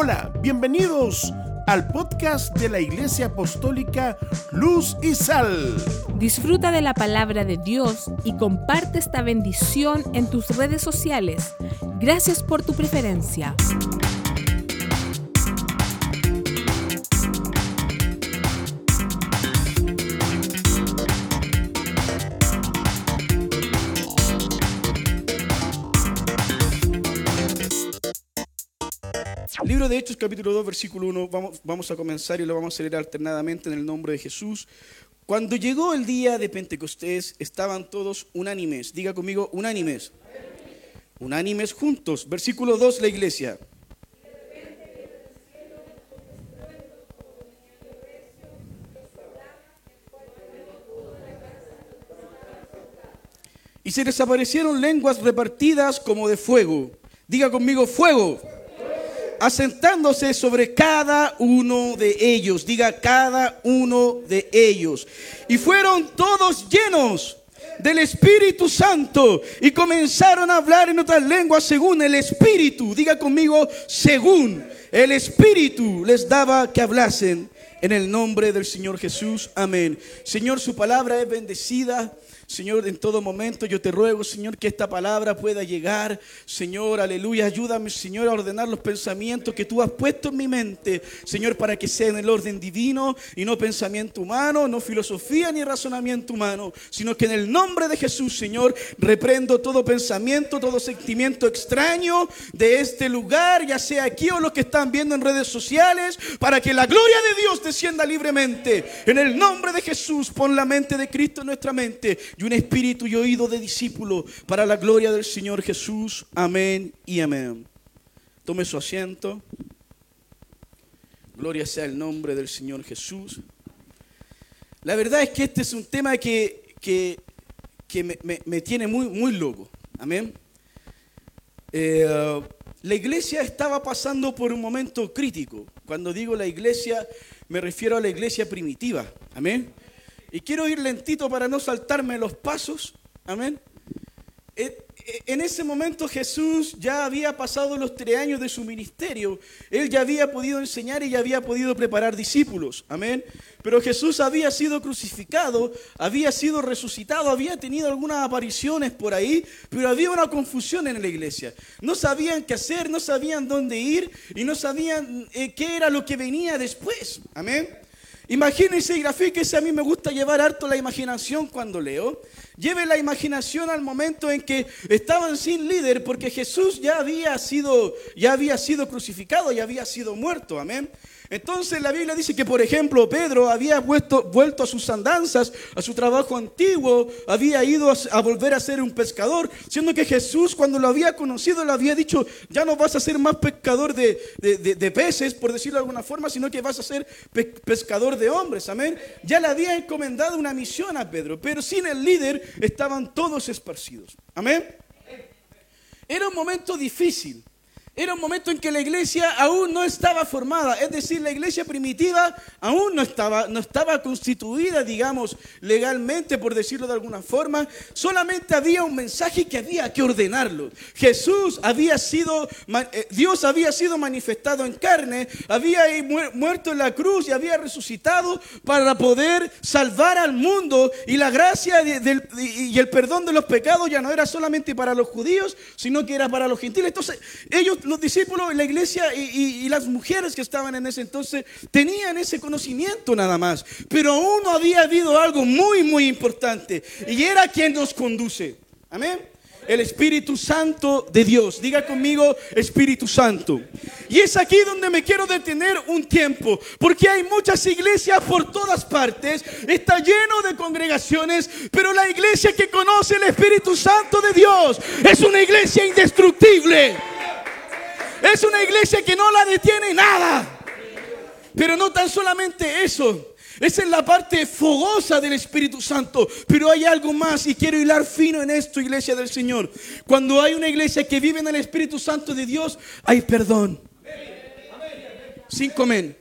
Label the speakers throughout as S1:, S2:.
S1: Hola, bienvenidos al podcast de la Iglesia Apostólica Luz y Sal.
S2: Disfruta de la palabra de Dios y comparte esta bendición en tus redes sociales. Gracias por tu preferencia.
S1: Libro de Hechos, capítulo 2, versículo 1, vamos, vamos a comenzar y lo vamos a leer alternadamente en el nombre de Jesús. Cuando llegó el día de Pentecostés, estaban todos unánimes. Diga conmigo, unánimes. Unánimes juntos. Versículo 2, la iglesia. Y se les aparecieron lenguas repartidas como de fuego. Diga conmigo, fuego asentándose sobre cada uno de ellos. Diga cada uno de ellos. Y fueron todos llenos del Espíritu Santo y comenzaron a hablar en otras lenguas según el Espíritu. Diga conmigo, según el Espíritu les daba que hablasen en el nombre del Señor Jesús. Amén. Señor, su palabra es bendecida. Señor, en todo momento yo te ruego, Señor, que esta palabra pueda llegar. Señor, aleluya, ayúdame, Señor, a ordenar los pensamientos que tú has puesto en mi mente. Señor, para que sea en el orden divino y no pensamiento humano, no filosofía ni razonamiento humano, sino que en el nombre de Jesús, Señor, reprendo todo pensamiento, todo sentimiento extraño de este lugar, ya sea aquí o los que están viendo en redes sociales, para que la gloria de Dios descienda libremente. En el nombre de Jesús, pon la mente de Cristo en nuestra mente y un espíritu y oído de discípulo para la gloria del Señor Jesús. Amén y amén. Tome su asiento. Gloria sea el nombre del Señor Jesús. La verdad es que este es un tema que, que, me, me, tiene muy, muy loco. Amén. Eh, la iglesia estaba pasando por un momento crítico. Cuando digo la iglesia, me refiero a la iglesia primitiva. Amén. Y quiero ir lentito para no saltarme los pasos. Amén. Eh, eh, en ese momento Jesús ya había pasado los tres años de su ministerio. Él ya había podido enseñar y ya había podido preparar discípulos. Amén. Pero Jesús había sido crucificado, había sido resucitado, había tenido algunas apariciones por ahí, pero había una confusión en la iglesia. No sabían qué hacer, no sabían dónde ir y no sabían eh, qué era lo que venía después. Amén. Imagínense y grafíquese, a mí me gusta llevar harto la imaginación cuando leo. Lleve la imaginación al momento en que estaban sin líder porque Jesús ya había sido, ya había sido crucificado, ya había sido muerto, amén. Entonces la Biblia dice que, por ejemplo, Pedro había vuelto, a sus andanzas, a su trabajo antiguo, había ido a, volver a ser un pescador, siendo que Jesús cuando lo había conocido le había dicho, ya no vas a ser más pescador de, peces, por decirlo de alguna forma, sino que vas a ser pescador de hombres, amén. Ya le había encomendado una misión a Pedro, pero sin el líder estaban todos esparcidos, amén. Era un momento difícil. Era un momento en que la iglesia aún no estaba formada, es decir, la iglesia primitiva aún no estaba, no estaba constituida, digamos, legalmente, por decirlo de alguna forma. Solamente había un mensaje que había que ordenarlo. Jesús había sido, eh, Dios había sido manifestado en carne, había muerto en la cruz y había resucitado para poder salvar al mundo. Y la gracia y el perdón de los pecados ya no era solamente para los judíos, sino que era para los gentiles. Entonces, ellos los discípulos, la iglesia y, las mujeres que estaban en ese entonces tenían ese conocimiento nada más. Pero aún no había habido algo muy, muy importante. Y era quien nos conduce. Amén el Espíritu Santo de Dios. Diga conmigo, Espíritu Santo. Y es aquí donde me quiero detener un tiempo, porque hay muchas iglesias por todas partes, está lleno de congregaciones, pero la iglesia que conoce el Espíritu Santo de Dios es una iglesia indestructible. Es una iglesia que no la detiene nada. Pero no tan solamente eso. Esa es la parte fogosa del Espíritu Santo. Pero hay algo más y quiero hilar fino en esto, iglesia del Señor. Cuando hay una iglesia que vive en el Espíritu Santo de Dios, hay perdón. Cinco men.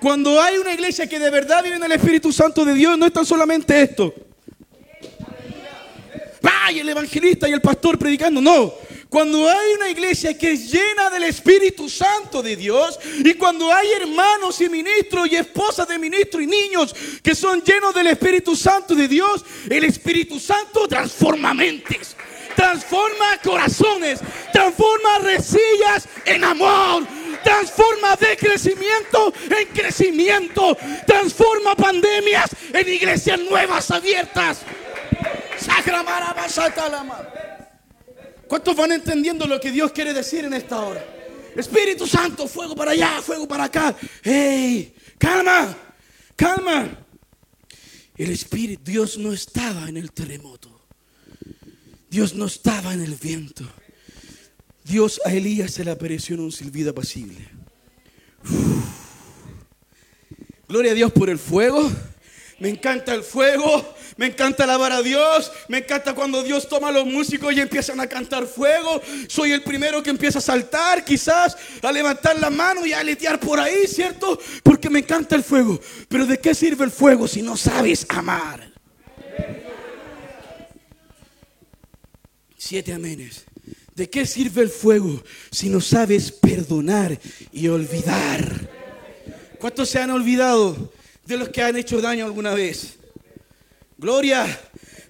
S1: Cuando hay una iglesia que de verdad vive en el Espíritu Santo de Dios, no es tan solamente esto. ¡Ay, el evangelista y el pastor predicando! No. Cuando hay una iglesia que es llena del Espíritu Santo de Dios y cuando hay hermanos y ministros y esposas de ministros y niños que son llenos del Espíritu Santo de Dios, el Espíritu Santo transforma mentes, transforma corazones, transforma resillas en amor, transforma de crecimiento en crecimiento, transforma pandemias en iglesias nuevas abiertas. ¿Cuántos van entendiendo lo que Dios quiere decir en esta hora? Espíritu Santo, fuego para allá, fuego para acá. ¡Hey! Calma, calma. El Espíritu, Dios no estaba en el terremoto. Dios no estaba en el viento. Dios a Elías se le apareció en un silbido apacible. Gloria a Dios por el fuego. Me encanta el fuego, me encanta alabar a Dios, me encanta cuando Dios toma a los músicos y empiezan a cantar fuego. Soy el primero que empieza a saltar, quizás, a levantar la mano y a aletear por ahí, ¿cierto? Porque me encanta el fuego. Pero ¿de qué sirve el fuego si no sabes amar? Siete amenes. ¿De qué sirve el fuego si no sabes perdonar y olvidar? ¿Cuántos se han olvidado de los que han hecho daño alguna vez? Gloria,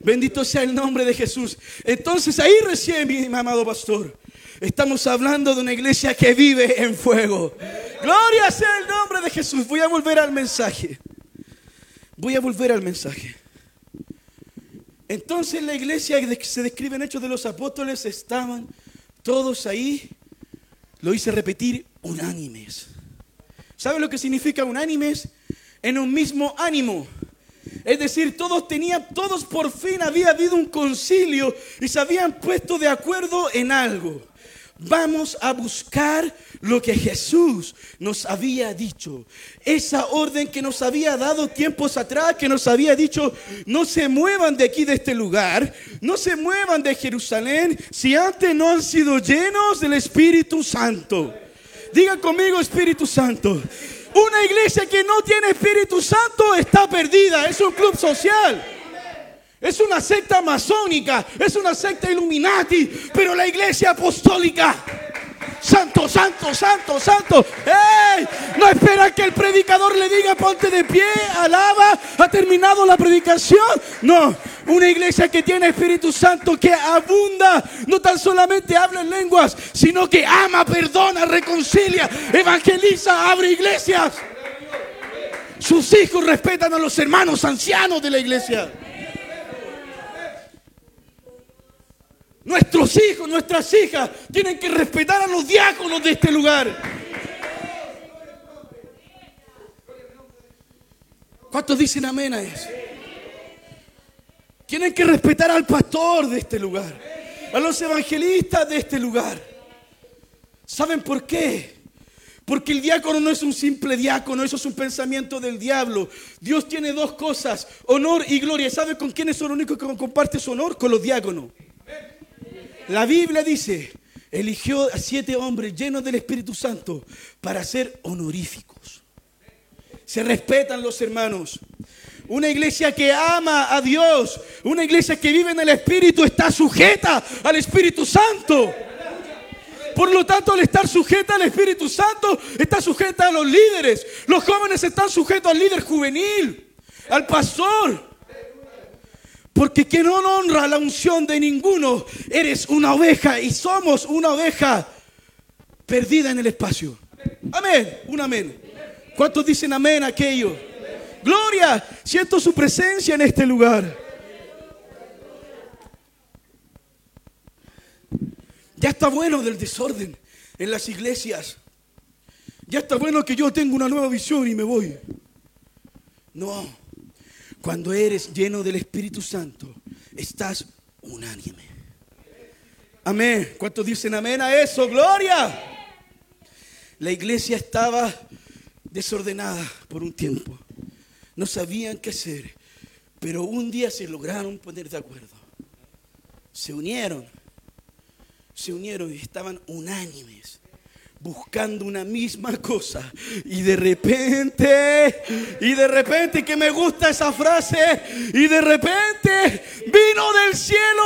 S1: bendito sea el nombre de Jesús. Entonces ahí recién, mi amado pastor, estamos hablando de una iglesia que vive en fuego. Gloria sea el nombre de Jesús. Voy a volver al mensaje. Voy a volver al mensaje. Entonces la iglesia que se describe en Hechos de los Apóstoles estaban todos ahí, lo hice repetir, unánimes. ¿Sabe lo que significa unánimes? En un mismo ánimo. Es decir, todos tenían, todos por fin había habido un concilio y se habían puesto de acuerdo en algo. Vamos a buscar lo que Jesús nos había dicho. Esa orden que nos había dado tiempos atrás, que nos había dicho, no se muevan de aquí, de este lugar, no se muevan de Jerusalén, si antes no han sido llenos del Espíritu Santo. Diga conmigo Espíritu Santo. Una iglesia que no tiene Espíritu Santo está perdida, es un club social. Es una secta masónica, es una secta Illuminati, pero la iglesia apostólica. Santo, santo, santo, santo. ¡Ey! No espera que el predicador le diga ponte de pie, alaba, ha terminado la predicación. No, una iglesia que tiene Espíritu Santo, que abunda, no tan solamente habla en lenguas, sino que ama, perdona, reconcilia, evangeliza, abre iglesias. Sus hijos respetan a los hermanos ancianos de la iglesia. Nuestros hijos, nuestras hijas tienen que respetar a los diáconos de este lugar. ¿Cuántos dicen amén a eso? Tienen que respetar al pastor de este lugar, a los evangelistas de este lugar. ¿Saben por qué? Porque el diácono no es un simple diácono, eso es un pensamiento del diablo. Dios tiene dos cosas, honor y gloria. ¿Sabe con quiénes son los únicos que comparte su honor? Con los diáconos. La Biblia dice, eligió a siete hombres llenos del Espíritu Santo para ser honoríficos. Se respetan los hermanos. Una iglesia que ama a Dios, una iglesia que vive en el Espíritu está sujeta al Espíritu Santo. Por lo tanto, al estar sujeta al Espíritu Santo, está sujeta a los líderes. Los jóvenes están sujetos al líder juvenil, al pastor. Porque quien no honra la unción de ninguno, eres una oveja y somos una oveja perdida en el espacio. Amén, un amén. ¿Cuántos dicen amén aquello? Gloria, siento su presencia en este lugar. Ya está bueno del desorden en las iglesias. Ya está bueno que yo tenga una nueva visión y me voy. No. Cuando eres lleno del Espíritu Santo, estás unánime. Amén. ¿Cuántos dicen amén a eso? Gloria. La iglesia estaba desordenada por un tiempo. No sabían qué hacer. Pero un día se lograron poner de acuerdo. Se unieron. Se unieron y estaban unánimes buscando una misma cosa. Y de repente, y de repente que me gusta esa frase, y de repente vino del cielo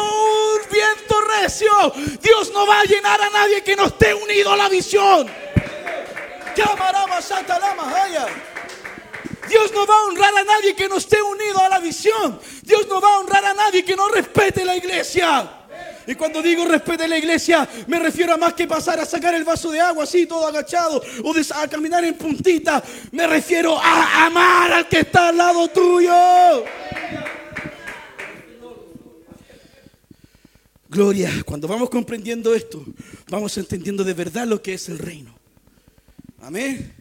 S1: un viento recio. Dios no va a llenar a nadie que no esté unido a la visión. Dios no va a honrar a nadie que no esté unido a la visión. Dios no va a honrar a nadie que no respete la iglesia. Y cuando digo respete la iglesia, me refiero a más que pasar a sacar el vaso de agua así, todo agachado, o a caminar en puntita. Me refiero a amar al que está al lado tuyo. Gloria, cuando vamos comprendiendo esto, vamos entendiendo de verdad lo que es el reino. Amén.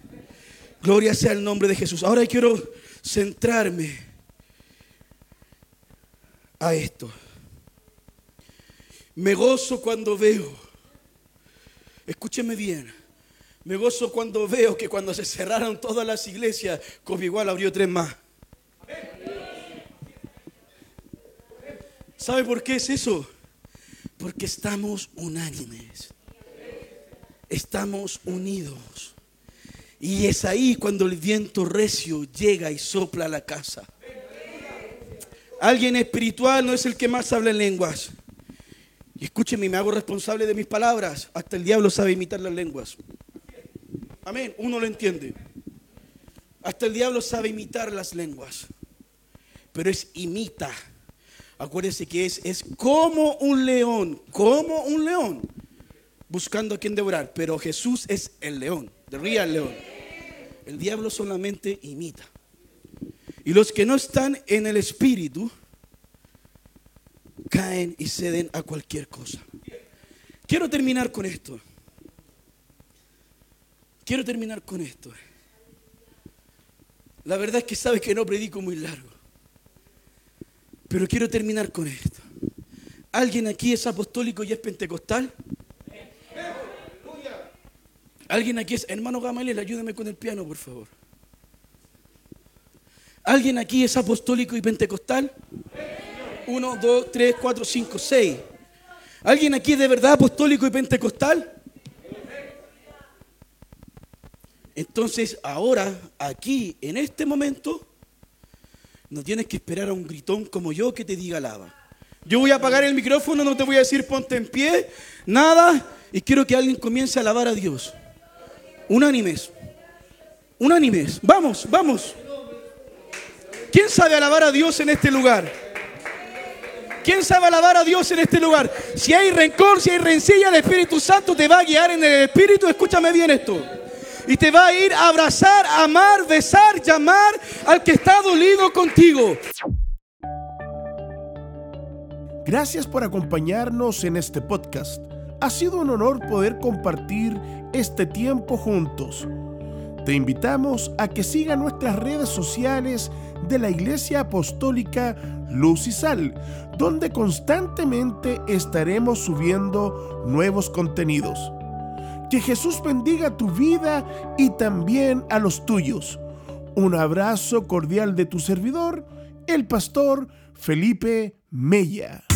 S1: Gloria sea el nombre de Jesús. Ahora quiero centrarme a esto. Me gozo cuando veo, escúcheme bien, me gozo cuando veo que cuando se cerraron todas las iglesias, como igual abrió tres más. ¿Sabe por qué es eso? Porque estamos unánimes. Estamos unidos. Y es ahí cuando el viento recio llega y sopla a la casa. Alguien espiritual no es el que más habla en lenguas. Y escúcheme, me hago responsable de mis palabras. Hasta el diablo sabe imitar las lenguas. Amén, uno lo entiende. Hasta el diablo sabe imitar las lenguas. Pero es imita. Acuérdese que es, es como un león, como un león, buscando a quien devorar. Pero Jesús es el león, de real león. El diablo solamente imita. Y los que no están en el espíritu, caen y ceden a cualquier cosa. Quiero terminar con esto. Quiero terminar con esto. La verdad es que sabes que no predico muy largo. Pero quiero terminar con esto. ¿Alguien aquí es apostólico y es pentecostal? ¿Alguien aquí es hermano Gamaliel? Ayúdame con el piano, por favor. ¿Alguien aquí es apostólico y pentecostal? 1, 2, 3, 4, 5, 6. ¿Alguien aquí es de verdad apostólico y pentecostal? Entonces, ahora, aquí, en este momento, no tienes que esperar a un gritón como yo que te diga alaba. Yo voy a apagar el micrófono, no te voy a decir ponte en pie, nada, y quiero que alguien comience a alabar a Dios. Unánimes. Unánimes. Vamos, vamos. ¿Quién sabe alabar a Dios en este lugar? ¿Quién sabe alabar a Dios en este lugar? Si hay rencor, si hay rencilla, el Espíritu Santo te va a guiar en el Espíritu. Escúchame bien esto. Y te va a ir a abrazar, amar, besar, llamar al que está dolido contigo.
S3: Gracias por acompañarnos en este podcast. Ha sido un honor poder compartir este tiempo juntos. Te invitamos a que siga nuestras redes sociales de la Iglesia Apostólica Luz y Sal, donde constantemente estaremos subiendo nuevos contenidos. Que Jesús bendiga tu vida y también a los tuyos. Un abrazo cordial de tu servidor, el pastor Felipe Mella.